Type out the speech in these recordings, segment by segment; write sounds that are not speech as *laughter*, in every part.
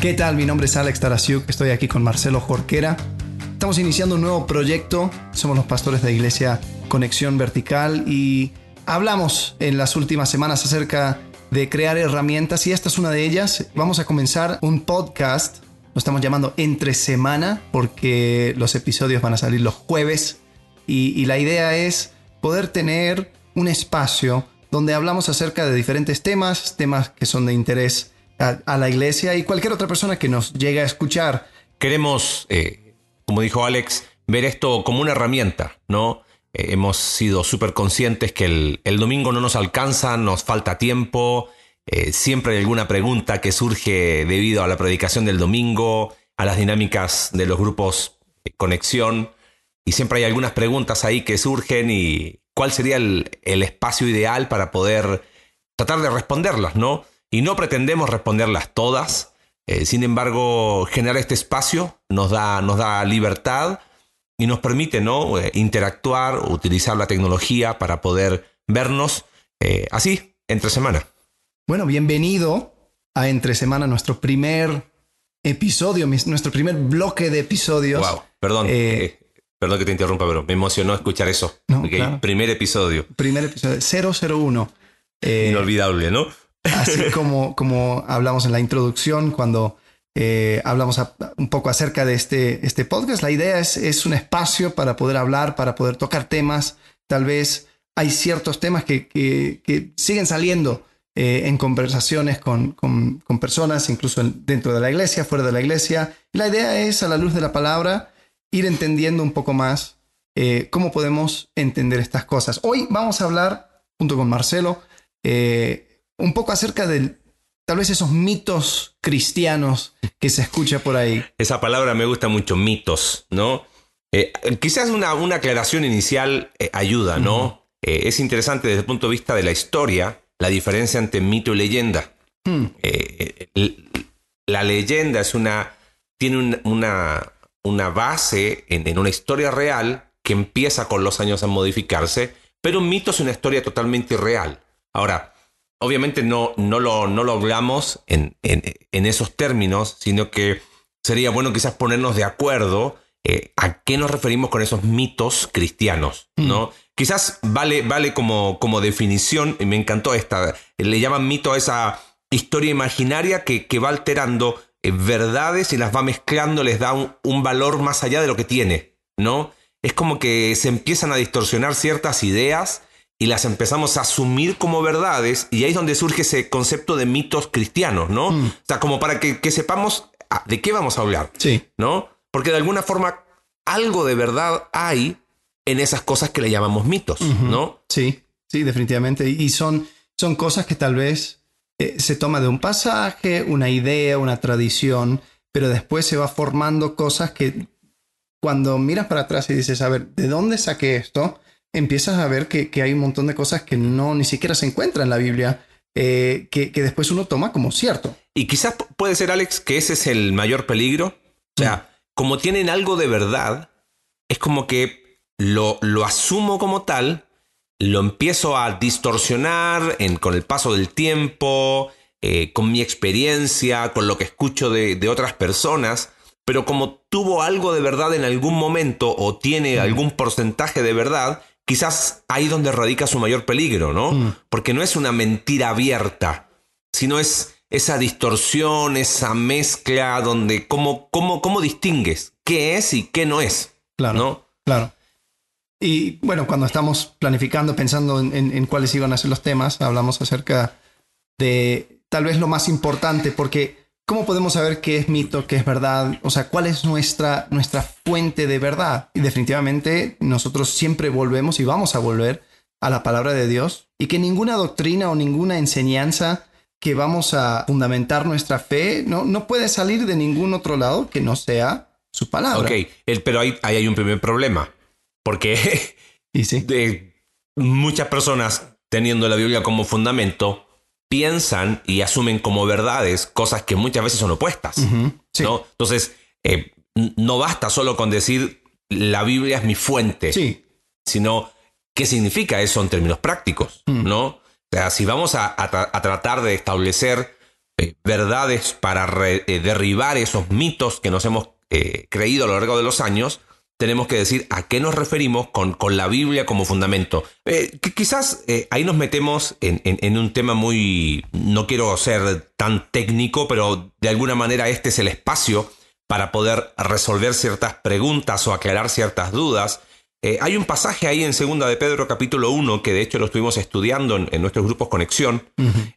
¿Qué tal? Mi nombre es Alex Tarasiuk, estoy aquí con Marcelo Jorquera. Estamos iniciando un nuevo proyecto, somos los pastores de la iglesia Conexión Vertical y hablamos en las últimas semanas acerca de crear herramientas y esta es una de ellas. Vamos a comenzar un podcast, lo estamos llamando entre semana porque los episodios van a salir los jueves y, la idea es poder tener un espacio donde hablamos acerca de diferentes temas, temas que son de interés a, la iglesia y cualquier otra persona que nos llegue a escuchar. Queremos, eh, como dijo Alex, ver esto como una herramienta, ¿no? Eh, hemos sido súper conscientes que el, domingo no nos alcanza, nos falta tiempo, eh, siempre hay alguna pregunta que surge debido a la predicación del domingo, a las dinámicas de los grupos conexión, y siempre hay algunas preguntas ahí que surgen y cuál sería el, el espacio ideal para poder tratar de responderlas, ¿no? Y no pretendemos responderlas todas. Eh, sin embargo, generar este espacio nos da, nos da libertad y nos permite ¿no? Eh, interactuar, utilizar la tecnología para poder vernos eh, así, entre semana. Bueno, bienvenido a Entre Semana, nuestro primer episodio, nuestro primer bloque de episodios. Wow, perdón. perdón que te interrumpa, pero me emocionó escuchar eso. Primer episodio. Primer episodio, 001. Inolvidable, ¿no? Así *laughs* como, como hablamos en la introducción cuando eh, hablamos un poco acerca de este, este podcast, la idea es, es un espacio para poder hablar, para poder tocar temas. Tal vez hay ciertos temas que, que, siguen saliendo eh, en conversaciones con, con, con, personas, incluso dentro de la iglesia, fuera de la iglesia. la idea es, a la luz de la palabra, ir entendiendo un poco más eh, cómo podemos entender estas cosas. Hoy vamos a hablar, junto con Marcelo, un poco acerca de tal vez esos mitos cristianos que se escucha por ahí. Esa palabra me gusta mucho, mitos, ¿no? Eh, quizás una, una, aclaración inicial eh, ayuda, ¿no? Eh, es interesante desde el punto de vista de la historia la diferencia entre mito y leyenda. Hmm. la leyenda es una, tiene una, una base en, en, una historia real que empieza con los años a modificarse, pero un mito es una historia totalmente irreal. Ahora, obviamente no, no, lo, no lo hablamos en, en, esos términos, sino que sería bueno quizás ponernos de acuerdo eh, a qué nos referimos con esos mitos cristianos, ¿no? Mm. Quizás vale, vale como, como definición, y me encantó esta, le llaman mito a esa historia imaginaria que, que va alterando eh, verdades y las va mezclando, les da un, un valor más allá de lo que tiene, ¿no? Es como que se empiezan a distorsionar ciertas ideas y las empezamos a asumir como verdades y ahí es donde surge ese concepto de mitos cristianos, ¿no? Mm. O sea, como para que, sepamos ah, de qué vamos a hablar, sí. ¿no? Porque de alguna forma algo de verdad hay en esas cosas que le llamamos mitos, ¿no? Sí, sí, definitivamente. Y son, son cosas que tal vez eh, se toma de un pasaje, una idea, una tradición, pero después se va formando cosas que cuando miras para atrás y dices, a ver, ¿de dónde saqué esto? Empiezas a ver que, hay un montón de cosas que no ni siquiera se encuentran en la Biblia, eh, que, después uno toma como cierto. Y quizás puede ser, Alex, que ese es el mayor peligro. O sea, mm. como tienen algo de verdad, es como que lo, lo asumo como tal, lo empiezo a distorsionar con el paso del tiempo, eh, con mi experiencia, con lo que escucho de, de otras personas pero como tuvo algo de verdad en algún momento o tiene mm. algún porcentaje de verdad, quizás ahí donde radica su mayor peligro, ¿no? Mm. Porque no es una mentira abierta, sino es esa distorsión, esa mezcla donde cómo, cómo, cómo distingues qué es y qué no es. Claro. ¿no? Claro. Y bueno, cuando estamos planificando, pensando en, en, cuáles iban a ser los temas, hablamos acerca de tal vez lo más importante, porque ¿cómo podemos saber qué es mito, qué es verdad? O sea, ¿cuál es nuestra, nuestra fuente de verdad? Y definitivamente nosotros siempre volvemos y vamos a volver a la palabra de Dios y que ninguna doctrina o ninguna enseñanza que vamos a fundamentar nuestra fe no, no puede salir de ningún otro lado que no sea su palabra. Ok, pero ahí, hay un primer problema, porque *laughs* ¿Y sí? de muchas personas teniendo la Biblia como fundamento piensan y asumen como verdades cosas que muchas veces son opuestas. ¿no? Entonces, eh, no basta solo con decir la Biblia es mi fuente, sí. sino qué significa eso en términos prácticos, mm. ¿no? O sea, si vamos a, tratar de establecer eh, verdades para eh, derribar esos mitos que nos hemos creído a lo largo de los años, tenemos que decir a qué nos referimos con, con la Biblia como fundamento. que quizás ahí nos metemos en, en, un tema muy, no quiero ser tan técnico, pero de alguna manera este es el espacio para poder resolver ciertas preguntas o aclarar ciertas dudas. Eh, hay un pasaje ahí en Segunda de Pedro capítulo 1, que de hecho lo estuvimos estudiando en, nuestros grupos Conexión,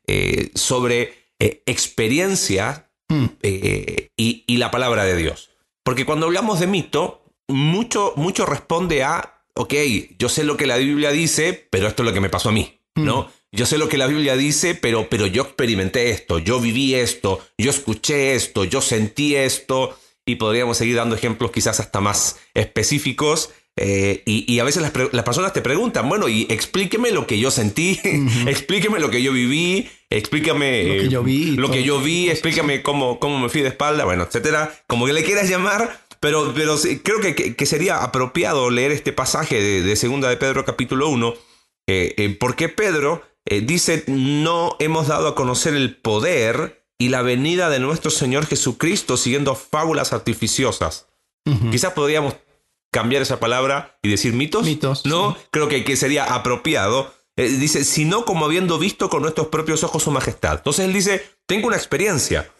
eh, sobre eh, experiencia mm. y, la palabra de Dios. Porque cuando hablamos de mito, mucho, mucho responde a, ok, yo sé lo que la Biblia dice, pero esto es lo que me pasó a mí, mm. ¿no? Yo sé lo que la Biblia dice, pero, pero yo experimenté esto, yo viví esto, yo escuché esto, yo sentí esto, y podríamos seguir dando ejemplos quizás hasta más específicos eh, y, a veces las, personas te preguntan, bueno, y explíqueme lo que yo sentí, *laughs* explíqueme lo que yo viví, explícame lo que yo vi, lo que yo vi explícame cómo, cómo me fui de espalda, bueno, etcétera, como que le quieras llamar, pero, pero creo que, sería apropiado leer este pasaje de, Segunda de Pedro capítulo 1, eh, eh, porque Pedro dice, no hemos dado a conocer el poder y la venida de nuestro Señor Jesucristo siguiendo fábulas artificiosas. Quizás podríamos cambiar esa palabra y decir mitos. Mitos. No, creo que, que, sería apropiado. Eh, dice, sino como habiendo visto con nuestros propios ojos su majestad. Entonces él dice, tengo una experiencia.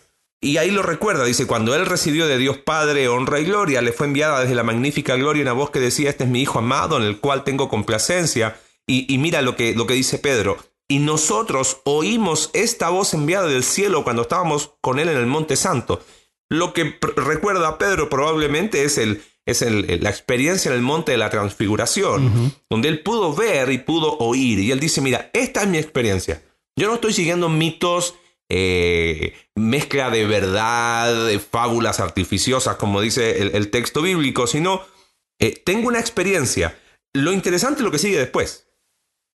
Y ahí lo recuerda, dice, cuando él recibió de Dios Padre honra y gloria, le fue enviada desde la magnífica gloria una voz que decía, este es mi Hijo amado, en el cual tengo complacencia. Y, mira lo que, lo que dice Pedro, y nosotros oímos esta voz enviada del cielo cuando estábamos con él en el Monte Santo. Lo que recuerda a Pedro probablemente es el, es la experiencia en el monte de la transfiguración, donde él pudo ver y pudo oír. Y él dice, mira, esta es mi experiencia. Yo no estoy siguiendo mitos, eh, mezcla de verdad, de fábulas artificiosas, como dice el, texto bíblico, sino eh, tengo una experiencia. Lo interesante es lo que sigue después.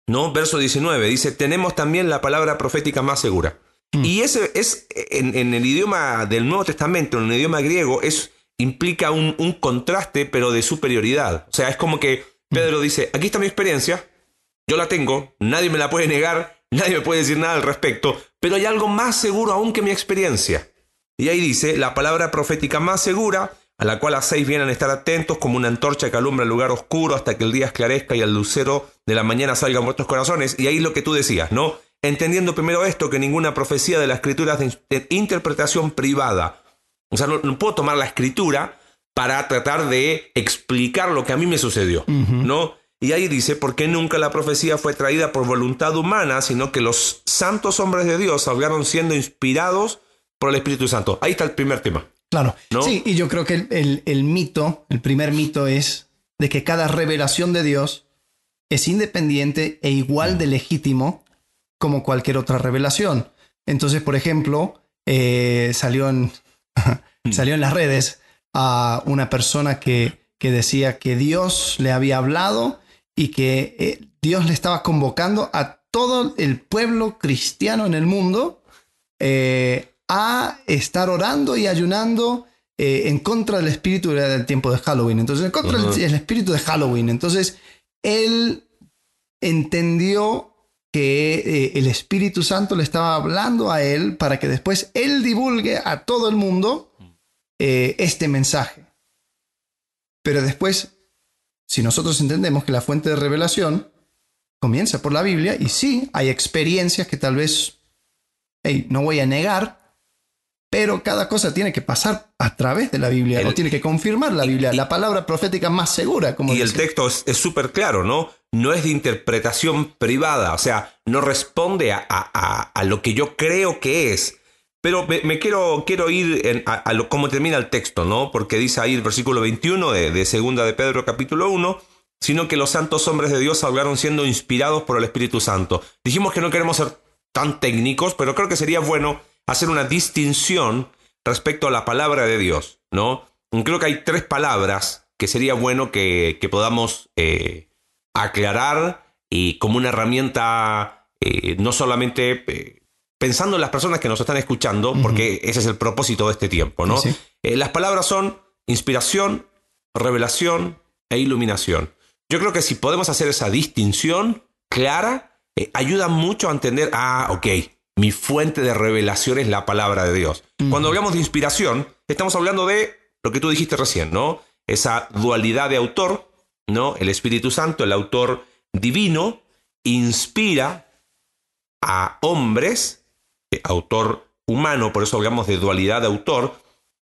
¿no? Verso 19 dice, tenemos también la palabra profética más segura. Mm. Y ese es, en, en, el idioma del Nuevo Testamento, en el idioma griego, es implica un, contraste, pero de superioridad. O sea, es como que Pedro dice, aquí está mi experiencia, yo la tengo, nadie me la puede negar, nadie me puede decir nada al respecto, pero hay algo más seguro aún que mi experiencia. Y ahí dice, la palabra profética más segura, a la cual hacéis bien a estar atentos como una antorcha que alumbra el lugar oscuro hasta que el día esclarezca y el lucero de la mañana salga en vuestros corazones. Y ahí lo que tú decías, ¿no? Entendiendo primero esto, que ninguna profecía de la escritura es de interpretación privada, o sea, no, puedo tomar la escritura para tratar de explicar lo que a mí me sucedió, ¿no? Y ahí dice, porque nunca la profecía fue traída por voluntad humana, sino que los santos hombres de Dios hablaron siendo inspirados por el Espíritu Santo. Ahí está el primer tema. Claro. Sí, y yo creo que el, mito, el primer mito es de que cada revelación de Dios es independiente e igual de legítimo como cualquier otra revelación. Entonces, por ejemplo, eh, salió en *laughs* Salió en las redes a una persona que, que decía que Dios le había hablado y que eh, Dios le estaba convocando a todo el pueblo cristiano en el mundo eh, a estar orando y ayunando eh, en contra del espíritu del tiempo de Halloween. Entonces, en contra del espíritu de Halloween. Entonces, él entendió que eh, el Espíritu Santo le estaba hablando a él para que después él divulgue a todo el mundo eh, este mensaje. Pero después, si nosotros entendemos que la fuente de revelación comienza por la Biblia, y sí, hay experiencias que tal vez no voy a negar, pero cada cosa tiene que pasar a través de la Biblia, o tiene que confirmar la Biblia, la palabra profética más segura. Como y el texto es súper claro, ¿no? No es de interpretación privada, o sea, no responde a, lo que yo creo que es. Pero me, quiero, quiero ir a, lo, cómo termina el texto, ¿no? Porque dice ahí el versículo 21 de, de Segunda de Pedro capítulo 1, sino que los santos hombres de Dios hablaron siendo inspirados por el Espíritu Santo. Dijimos que no queremos ser tan técnicos, pero creo que sería bueno hacer una distinción respecto a la palabra de Dios, ¿no? Creo que hay tres palabras que sería bueno que, podamos eh, aclarar y como una herramienta, eh, no solamente eh, pensando en las personas que nos están escuchando, porque ese es el propósito de este tiempo, ¿no? las palabras son inspiración, revelación e iluminación. Yo creo que si podemos hacer esa distinción clara, ayuda mucho a entender, ah, ok, mi fuente de revelación es la palabra de Dios. Cuando hablamos de inspiración, estamos hablando de lo que tú dijiste recién, ¿no? Esa dualidad de autor, ¿no? El Espíritu Santo, el autor divino, inspira a hombres, eh, autor humano, por eso hablamos de dualidad de autor.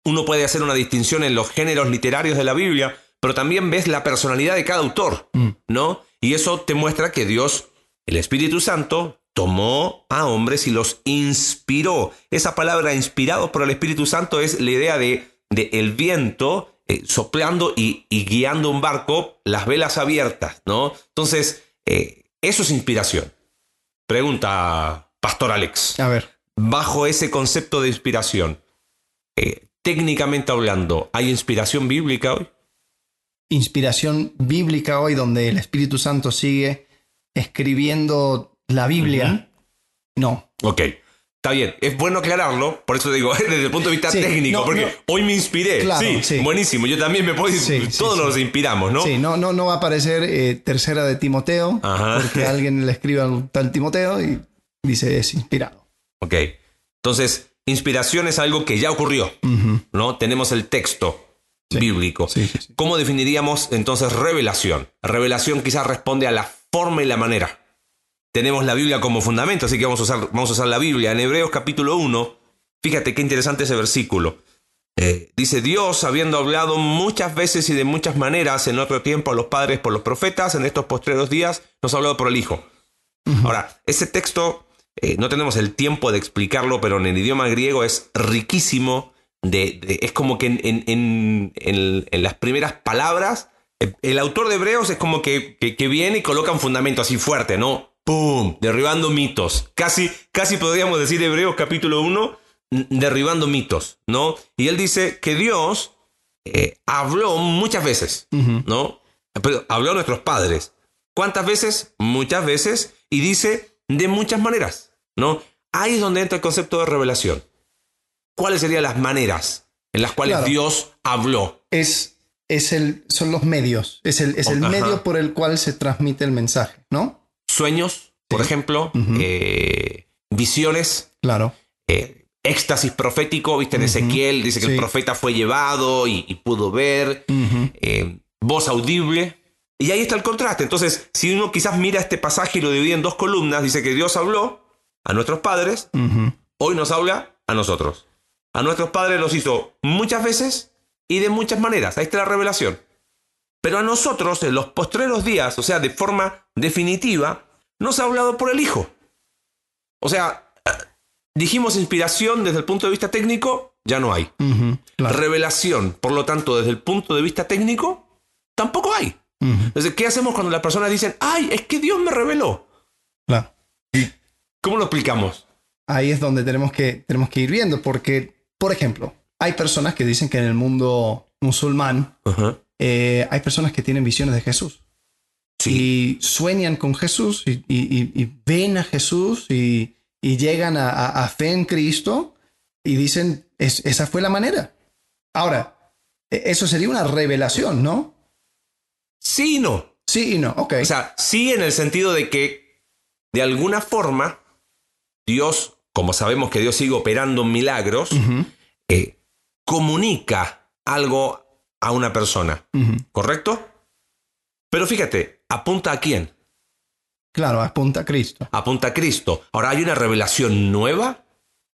Uno puede hacer una distinción en los géneros literarios de la Biblia, pero también ves la personalidad de cada autor, ¿no? Y eso te muestra que Dios, el Espíritu Santo, tomó a hombres y los inspiró. Esa palabra inspirado por el Espíritu Santo es la idea de, de el viento eh, soplando y, guiando un barco, las velas abiertas, ¿no? Entonces, eh, eso es inspiración. Pregunta, Pastor Alex. A ver. Bajo ese concepto de inspiración, eh, técnicamente hablando, ¿hay inspiración bíblica hoy? Inspiración bíblica hoy donde el Espíritu Santo sigue escribiendo la Biblia, no. Ok. Está bien, es bueno aclararlo, por eso digo, *laughs* desde el punto de vista técnico, porque hoy me inspiré. sí, buenísimo, yo también me puedo todos nos inspiramos, ¿no? Sí, no, no, no va a aparecer eh, tercera de Timoteo, porque alguien le escribe a tal Timoteo y dice es inspirado. Ok, entonces, inspiración es algo que ya ocurrió, ¿no? Tenemos el texto bíblico. ¿Cómo definiríamos entonces revelación? Revelación quizás responde a la forma y la manera tenemos la Biblia como fundamento, así que vamos a usar, vamos a usar la Biblia. En Hebreos capítulo 1, fíjate qué interesante ese versículo. Eh, dice Dios, habiendo hablado muchas veces y de muchas maneras en otro tiempo a los padres por los profetas, en estos postreros días nos ha hablado por el Hijo. Ahora, ese texto eh, no tenemos el tiempo de explicarlo, pero en el idioma griego es riquísimo. De, es como que en, en, las primeras palabras, el, autor de Hebreos es como que, que, viene y coloca un fundamento así fuerte, ¿no? ¡Pum! Derribando mitos. Casi, casi podríamos decir Hebreos capítulo 1, derribando mitos, ¿no? Y él dice que Dios eh, habló muchas veces, ¿no? Pero habló a nuestros padres. ¿Cuántas veces? Muchas veces. Y dice de muchas maneras, ¿no? Ahí es donde entra el concepto de revelación. ¿Cuáles serían las maneras en las cuales Dios habló? Es, es el, son los medios, es el, es el medio por el cual se transmite el mensaje, ¿no? sueños, por ejemplo, eh, visiones. Claro. Eh, éxtasis profético, viste en Ezequiel, dice que el profeta fue llevado y, pudo ver, eh, voz audible. Y ahí está el contraste. Entonces, si uno quizás mira este pasaje y lo divide en dos columnas, dice que Dios habló a nuestros padres, hoy nos habla a nosotros. A nuestros padres los hizo muchas veces y de muchas maneras. Ahí está la revelación. Pero a nosotros, en los postreros días, o sea, de forma definitiva, nos ha hablado por el Hijo. O sea, dijimos inspiración desde el punto de vista técnico, ya no hay. Revelación, por lo tanto, desde el punto de vista técnico, tampoco hay. Entonces, ¿qué hacemos cuando las personas dicen, ay, es que Dios me reveló? Claro. ¿Cómo lo explicamos? Ahí es donde tenemos que, tenemos que ir viendo, porque, por ejemplo, hay personas que dicen que en el mundo musulmán eh, hay personas que tienen visiones de Jesús. Y sueñan con Jesús y, ven a Jesús y, llegan a, fe en Cristo y dicen, esa fue la manera. Ahora, e, eso sería una revelación, ¿no? Sí y no. Sí y no, ok. O sea, sí en el sentido de que, de alguna forma, Dios, como sabemos que Dios sigue operando milagros, eh, comunica algo a una persona, ¿correcto? Pero fíjate, ¿apunta a quién? Claro, apunta a Cristo. Apunta a Cristo. Ahora, ¿hay una revelación nueva?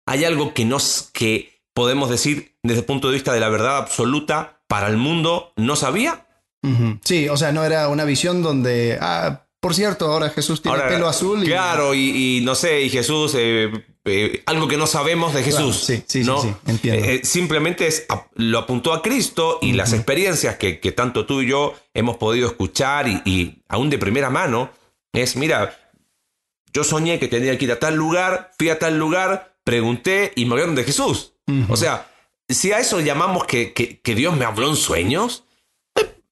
¿Hay algo que, nos, que podemos decir desde el punto de vista de la verdad absoluta para el mundo no sabía? Sí, o sea, no era una visión donde, ah, por cierto, ahora Jesús tiene pelo azul. Y... Claro, y, no sé, y Jesús, eh, eh, algo que no sabemos de Jesús. sí, sí, ¿no? sí, entiendo. Eh, simplemente es, lo apuntó a Cristo y las experiencias que, tanto tú y yo hemos podido escuchar y, aún de primera mano, es, mira, yo soñé que tenía que ir a tal lugar, fui a tal lugar, pregunté y me hablaron de Jesús. O sea, si a eso llamamos que, que Dios me habló en sueños,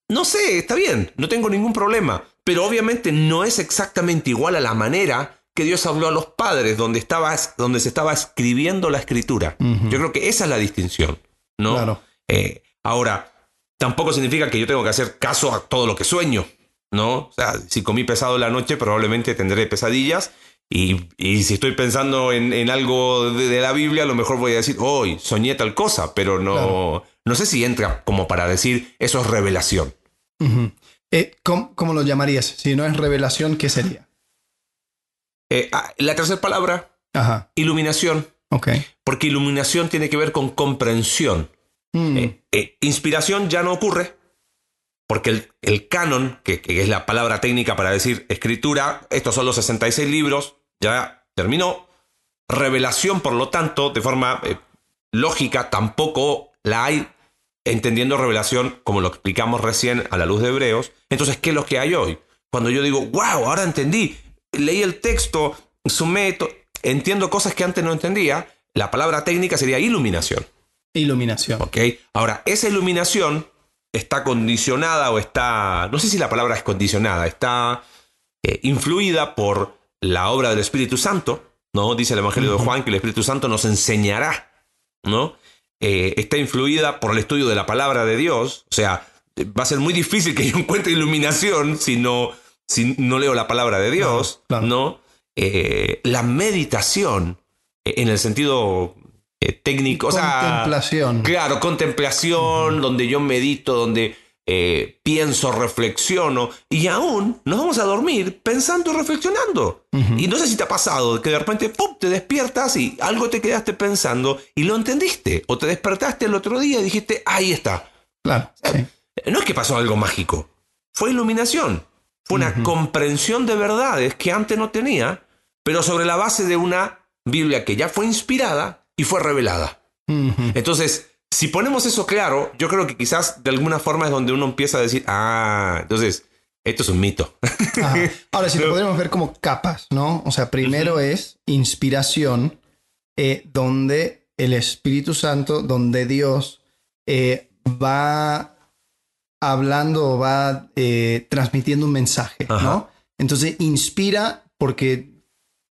no sé, está bien, no tengo ningún problema. Pero obviamente no es exactamente igual a la manera que Dios habló a los padres, donde, estaba, donde se estaba escribiendo la escritura. Yo creo que esa es la distinción, ¿no? Claro. Eh, ahora, tampoco significa que yo tengo que hacer caso a todo lo que sueño, ¿no? O sea, si comí pesado la noche, probablemente tendré pesadillas Y, y si estoy pensando en, en algo de, de, la Biblia, a lo mejor voy a decir, hoy soñé tal cosa, pero no, claro. no sé si entra como para decir eso es revelación. Uh -huh. Eh, ¿cómo, ¿cómo, lo llamarías? Si no es revelación, ¿qué sería? Eh, la tercera palabra, Ajá. iluminación. Okay. Porque iluminación tiene que ver con comprensión. Mm. Eh, inspiración ya no ocurre, porque el, el canon, que, que, es la palabra técnica para decir escritura, estos son los 66 libros, ya terminó. Revelación, por lo tanto, de forma lógica, tampoco la hay, entendiendo revelación como lo explicamos recién a la luz de Hebreos. Entonces, ¿qué es lo que hay hoy? Cuando yo digo, wow, ahora entendí, leí el texto, sumé, entiendo cosas que antes no entendía, la palabra técnica sería iluminación. Iluminación. Ok. Ahora, esa iluminación está condicionada o está, no sé si la palabra es condicionada, está eh, influida por la obra del Espíritu Santo, ¿no? Dice el Evangelio uh -huh. de Juan que el Espíritu Santo nos enseñará, ¿no? Eh, está influida por el estudio de la palabra de Dios, o sea, va a ser muy difícil que yo *laughs* encuentre iluminación si no, si no leo la palabra de Dios, claro, claro. ¿no? Eh, la meditación, en el sentido eh, técnico. Contemplación. O sea, claro, contemplación, uh -huh. donde yo medito, donde eh, pienso, reflexiono, y aún nos vamos a dormir pensando y reflexionando. Uh -huh. Y no sé si te ha pasado que de repente ¡pum! te despiertas y algo te quedaste pensando y lo entendiste, o te despertaste el otro día y dijiste, ahí está. Claro. Sí. No es que pasó algo mágico, fue iluminación, fue una uh -huh. comprensión de verdades que antes no tenía, pero sobre la base de una Biblia que ya fue inspirada y fue revelada. Uh -huh. Entonces, si ponemos eso claro, yo creo que quizás de alguna forma es donde uno empieza a decir, ah, entonces, esto es un mito. Ajá. Ahora, si lo *laughs* podemos ver como capas, ¿no? O sea, primero uh -huh. es inspiración, eh, donde el Espíritu Santo, donde Dios eh, va hablando o va eh, transmitiendo un mensaje, Ajá. ¿no? Entonces, inspira porque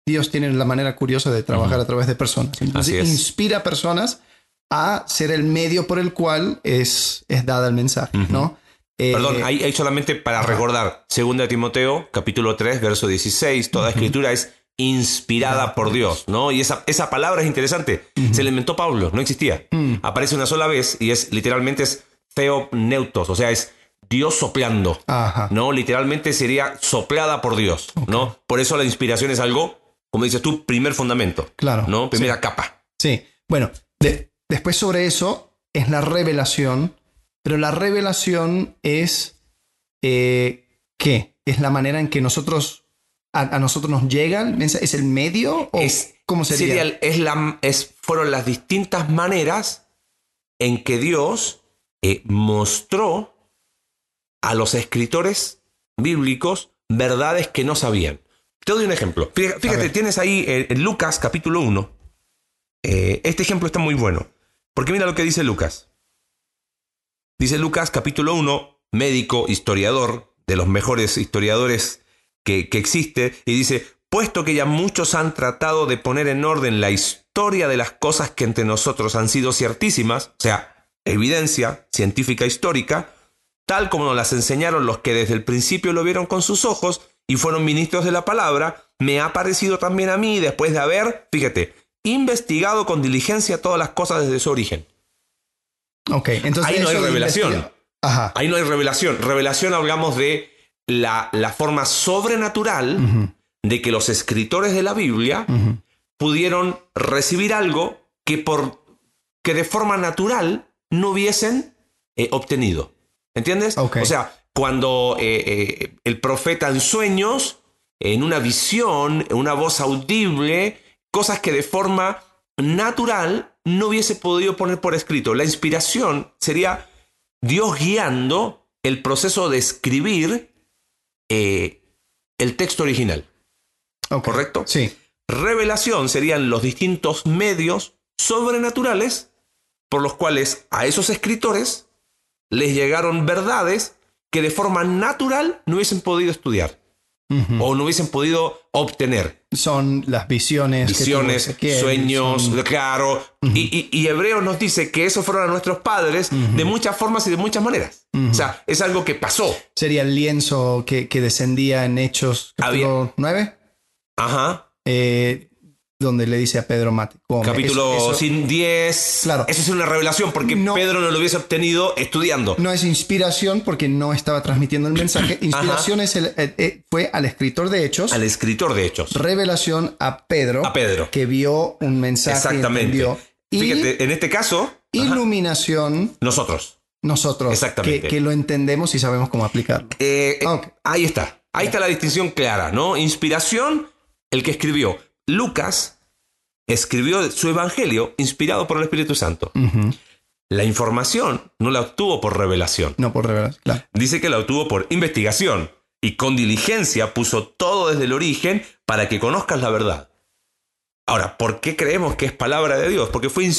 Dios tiene la manera curiosa de trabajar uh -huh. a través de personas. Entonces inspira personas a ser el medio por el cual es, es dada el mensaje, uh -huh. ¿no? Eh, Perdón, ahí, ahí, solamente para recordar, 2 Timoteo, capítulo 3, verso 16, toda uh -huh. escritura es inspirada por Dios, ¿no? Y esa, esa palabra es interesante. Se la inventó Pablo, no existía. Aparece una sola vez y es literalmente es theopneutos, o sea, es Dios soplando, Ajá. ¿no? Literalmente sería soplada por Dios, okay. ¿no? Por eso la inspiración es algo como dices tú, primer fundamento. Claro. ¿No? Primera sí. capa. Sí. Bueno, de, después sobre eso es la revelación, pero la revelación es eh, ¿qué? Es la manera en que nosotros a, a nosotros nos llega el mensaje, es el medio o es, cómo sería? sería es la, es, fueron las distintas maneras en que Dios eh, mostró a los escritores bíblicos verdades que no sabían. Te doy un ejemplo. Fíjate, tienes ahí eh, en Lucas capítulo 1. Eh, este ejemplo está muy bueno. Porque mira lo que dice Lucas. Dice Lucas capítulo 1, médico, historiador, de los mejores historiadores que, existe, y dice, puesto que ya muchos han tratado de poner en orden la historia de las cosas que entre nosotros han sido ciertísimas, o sea, evidencia científica histórica, tal como nos las enseñaron los que desde el principio lo vieron con sus ojos, y fueron ministros de la palabra, me ha parecido también a mí, después de haber, fíjate, investigado con diligencia todas las cosas desde su origen. Ok, entonces ahí no hay revelación. Ajá. Ahí no hay revelación. Revelación hablamos de la, la forma sobrenatural uh -huh. de que los escritores de la Biblia uh -huh. pudieron recibir algo que, por, que de forma natural no hubiesen eh, obtenido. ¿Entiendes? Okay. O sea, cuando eh, eh, el profeta en sueños, en una visión, en una voz audible, cosas que de forma natural no hubiese podido poner por escrito. La inspiración sería Dios guiando el proceso de escribir eh, el texto original. Okay. ¿Correcto? Sí. Revelación serían los distintos medios sobrenaturales por los cuales a esos escritores les llegaron verdades que de forma natural no hubiesen podido estudiar uh -huh. o no hubiesen podido obtener. Son las visiones. Visiones, Ezequiel, sueños, son... claro. Uh -huh. y, y, y, Hebreos nos dice que esos fueron a nuestros padres uh -huh. de muchas formas y de muchas maneras. O sea, es algo que pasó. Sería el lienzo que, que descendía en Hechos capítulo Había... 9. Ajá. eh, donde le dice a Pedro mate. come. Capítulo Eso- eso 10. Claro. Eso es una revelación porque No. Pedro no lo hubiese obtenido estudiando. no es inspiración porque no estaba transmitiendo el mensaje. Inspiración es el, eh, eh, fue al escritor de Hechos. Al escritor de Hechos. Revelación a Pedro. A Pedro. Que vio un mensaje. y Exactamente. Y Fíjate, en este caso, ajá, iluminación nosotros. nosotros. Exactamente. Que, que lo entendemos y sabemos cómo aplicarlo. Eh, Ah. Ahí está. Ahí está la distinción clara, ¿no? Inspiración, el que escribió. Lucas escribió su evangelio inspirado por el Espíritu Santo. La información no la obtuvo por revelación. No por revelación. Claro. Dice que la obtuvo por investigación y con diligencia puso todo desde el origen para que conozcas la verdad. Ahora, ¿por qué creemos que es palabra de Dios? Porque fue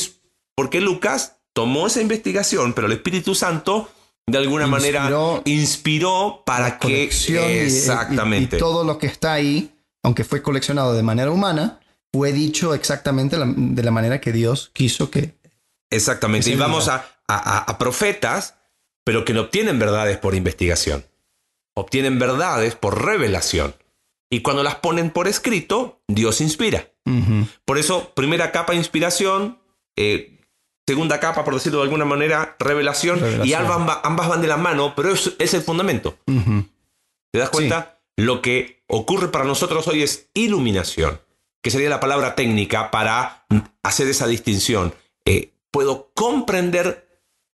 porque Lucas tomó esa investigación, pero el Espíritu Santo de alguna manera Inspiró para La que colección y- y- exactamente Y, todo lo que está ahí, aunque fue coleccionado de manera humana, fue dicho exactamente la- de la manera que Dios quiso que. exactamente que y vamos a, a- a profetas, pero que no obtienen verdades por investigación, obtienen verdades por revelación y cuando las ponen por escrito Dios inspira. Ujú. Por eso, primera capa, inspiración. eh, segunda capa, por decirlo de alguna manera, revelación. Y Revelación. ambas, va- ambas van de la mano, pero es, es el fundamento. Ujú. ¿Te das cuenta? Lo que ocurre para nosotros hoy es iluminación, que sería la palabra técnica para hacer esa distinción. Eh, puedo comprender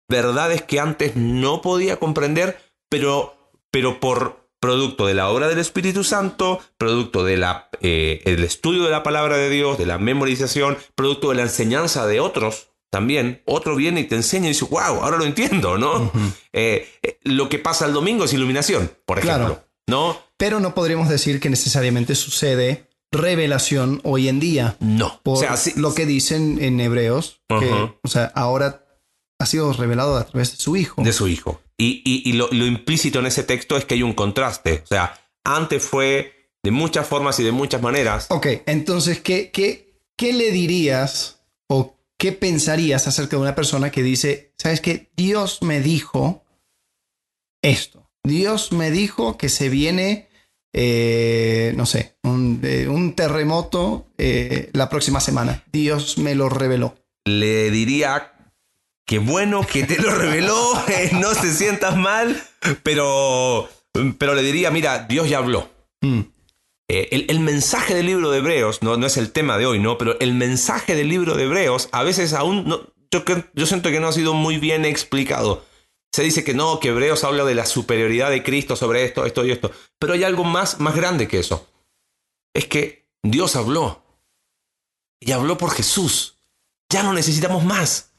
verdades que antes no podía comprender, pero, pero por producto de la obra del Espíritu Santo, producto del estudio de la palabra de Dios, de la memorización, producto de la enseñanza de otros también. Otro viene y te enseña y dice, wow, ahora lo entiendo, ¿no? Eh, eh, lo que pasa el domingo es iluminación, por ejemplo. Claro. ¿No? Pero no podríamos decir que necesariamente sucede revelación hoy en día. No. Por o sea, sí- lo que dicen en Hebreos, que, o sea, ahora ha sido revelado a través de su hijo. de su hijo. Y, y- y lo, lo implícito en ese texto es que hay un contraste. O sea, antes fue de muchas formas y de muchas maneras. Ok, entonces, ¿qué, qué, qué le dirías o qué pensarías acerca de una persona que dice, sabes que Dios me dijo esto? Dios me dijo que se viene, eh, no sé, un, eh, un terremoto eh, la próxima semana. Dios me lo reveló. Le diría que bueno que te lo reveló, *laughs* eh, no te sientas mal, pero, pero le diría, mira, Dios ya habló. Mm, Eh, el, el mensaje del libro de Hebreos, no, no es el tema de hoy, ¿no? Pero el mensaje del libro de Hebreos a veces aún no, yo, yo siento que no ha sido muy bien explicado. Se dice que no, que Hebreos habla de la superioridad de Cristo sobre esto, esto y esto. Pero hay algo más, más grande que eso. Es que Dios habló. Y habló por Jesús. Ya no necesitamos más.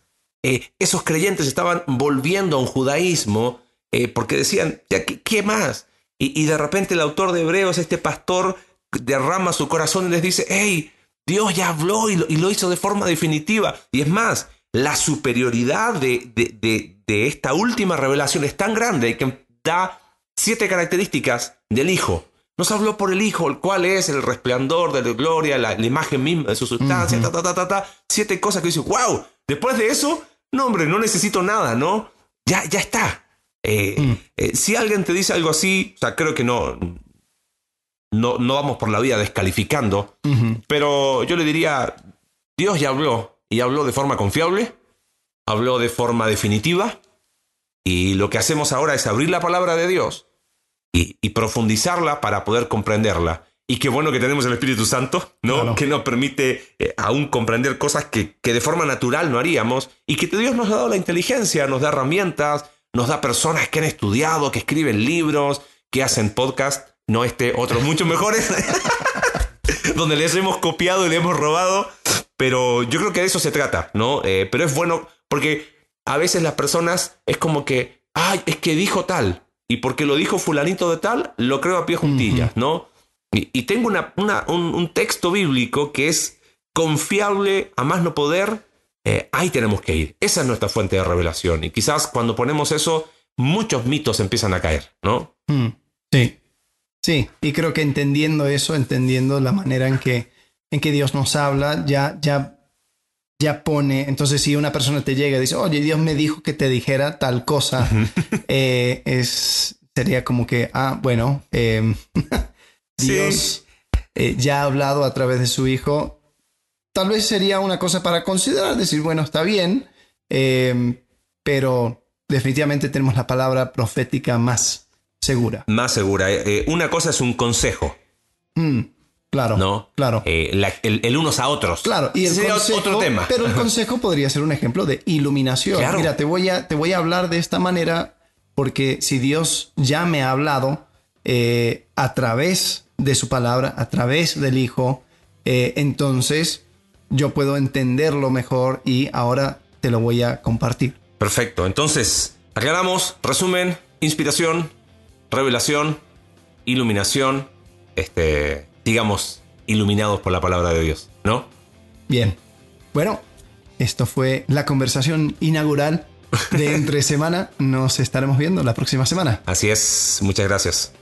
Eh, esos creyentes estaban volviendo a un judaísmo eh, porque decían, ya, ¿qué, más? Y, y de repente el autor de Hebreos, este pastor, derrama su corazón y les dice, hey, Dios ya habló y lo, hizo de forma definitiva. Y es más, la superioridad de- de- de esta última revelación es tan grande que da siete características del Hijo. Nos habló por el Hijo, el cual es el resplandor de la gloria, la, la imagen misma de su sustancia, ta, ta, ta, ta, ta. Siete cosas que dice, wow, después de eso, no, hombre, no necesito nada, ¿no? Ya, ya está. Eh, Mm. eh, si alguien te dice algo así, o sea, creo que no, no, no vamos por la vida descalificando, pero yo le diría, Dios ya habló, y habló de forma confiable, habló de forma definitiva, y lo que hacemos ahora es abrir la palabra de Dios y, y profundizarla para poder comprenderla. Y qué bueno que tenemos el Espíritu Santo, ¿no? Claro. Que nos permite eh, aún comprender cosas que, que de forma natural no haríamos. Y que Dios nos ha dado la inteligencia, nos da herramientas, nos da personas que han estudiado, que escriben libros, que hacen podcast, no este, otros mucho mejores, *laughs* donde les hemos copiado y le hemos robado. Pero yo creo que de eso se trata, ¿no? Eh, pero es bueno porque a veces las personas es como que, ay, es que dijo tal. Y porque lo dijo fulanito de tal, lo creo a pie juntillas, ¿no? Y, y tengo una, una- un, un texto bíblico que es confiable a más no poder. eh, ahí tenemos que ir. Esa es nuestra fuente de revelación. Y quizás cuando ponemos eso, muchos mitos empiezan a caer, ¿no? Mm, Sí, sí, y creo que entendiendo eso, entendiendo la manera en que, en que Dios nos habla, ya, ya, ya pone, entonces si una persona te llega y dice, oye, Dios me dijo que te dijera tal cosa, *laughs* eh, es, sería como que, ah, bueno, eh, *laughs* Sí. Dios, eh, ya ha hablado a través de su Hijo, tal vez sería una cosa para considerar, decir, bueno, está bien, eh, pero definitivamente tenemos la palabra profética más segura. Más segura. Eh, una cosa es un consejo. Mm, claro. ¿No? Claro. el, el, unos a otros. Claro, y el Sería consejo, otro tema. Pero el *laughs* consejo podría ser un ejemplo de iluminación. Claro. Mira, te voy, a, te voy a hablar de esta manera porque si Dios ya me ha hablado eh, a través de su palabra, a través del Hijo, eh, entonces yo puedo entenderlo mejor y ahora te lo voy a compartir. Perfecto. Entonces, aclaramos, resumen, inspiración, revelación, iluminación, este, digamos, iluminados por la palabra de Dios, ¿no? Bien. Bueno, esto fue la conversación inaugural de *laughs* entre semana. Nos estaremos viendo la próxima semana. Así es. Muchas gracias.